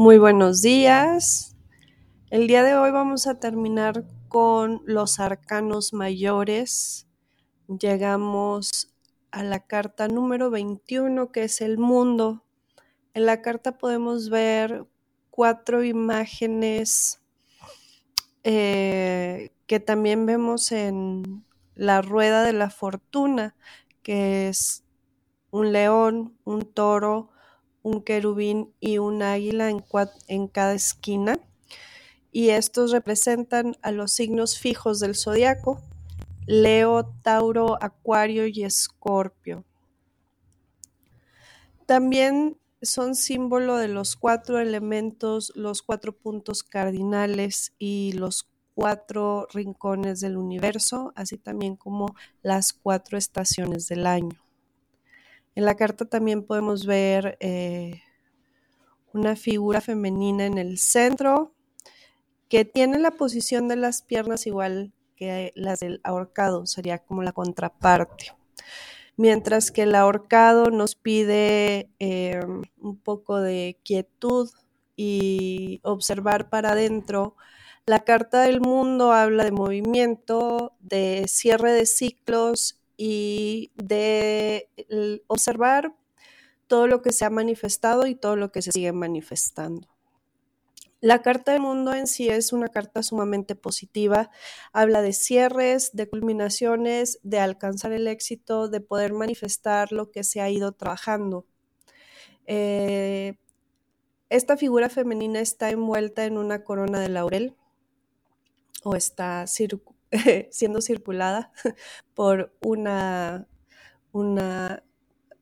Muy buenos días. El día de hoy vamos a terminar con los arcanos mayores. Llegamos a la carta número 21, que es el mundo. En la carta podemos ver cuatro imágenes eh, que también vemos en la rueda de la fortuna, que es un león, un toro, un querubín y un águila en, cada esquina. Y estos representan a los signos fijos del zodiaco, Leo, Tauro, Acuario y Escorpio. También son símbolo de los cuatro elementos, los cuatro puntos cardinales y los cuatro rincones del universo, así también como las cuatro estaciones del año. En la carta también podemos ver eh, una figura femenina en el centro que tiene la posición de las piernas igual que las del ahorcado, sería como la contraparte. Mientras que el ahorcado nos pide eh, un poco de quietud y observar para adentro, la carta del mundo habla de movimiento, de cierre de ciclos y de observar todo lo que se ha manifestado y todo lo que se sigue manifestando. La carta del mundo en sí es una carta sumamente positiva. Habla de cierres, de culminaciones, de alcanzar el éxito, de poder manifestar lo que se ha ido trabajando. Eh, esta figura femenina está envuelta en una corona de laurel o está siendo circulada por una, una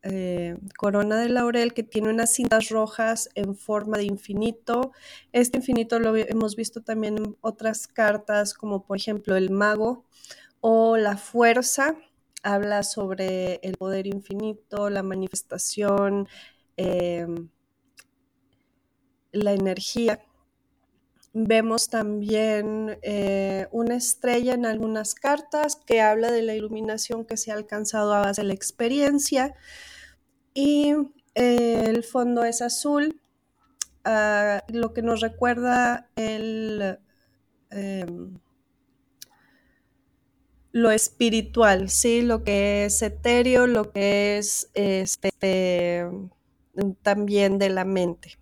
eh, corona de laurel que tiene unas cintas rojas en forma de infinito. Este infinito lo hemos visto también en otras cartas, como por ejemplo el mago o la fuerza. Habla sobre el poder infinito, la manifestación, em, la energía. Vemos también eh, una estrella en algunas cartas que habla de la iluminación que se ha alcanzado a base de la experiencia. Y eh, el fondo es azul, ah, lo que nos recuerda el, em, lo espiritual, ¿sí? lo que es etéreo, lo que es este, también de la mente.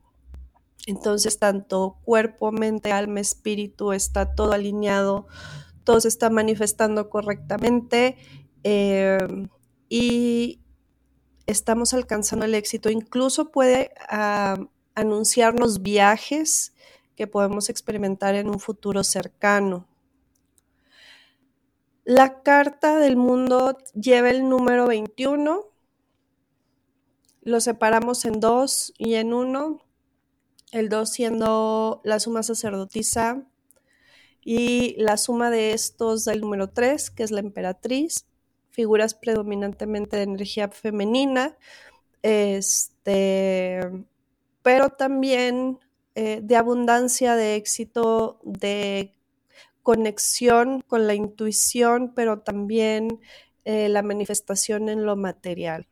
Entonces, tanto cuerpo, mente, alma, espíritu, está todo alineado, todo se está manifestando correctamente em, y estamos alcanzando el éxito. Incluso puede anunciarnos viajes que podemos experimentar en un futuro cercano. La carta del mundo lleva el número 21. Lo separamos en dos y en uno el 2 siendo la suma sacerdotisa y la suma de estos del número 3, que es la emperatriz, figuras predominantemente de energía femenina, este, pero también eh, de abundancia, de éxito, de conexión con la intuición, pero también eh, la manifestación en lo material.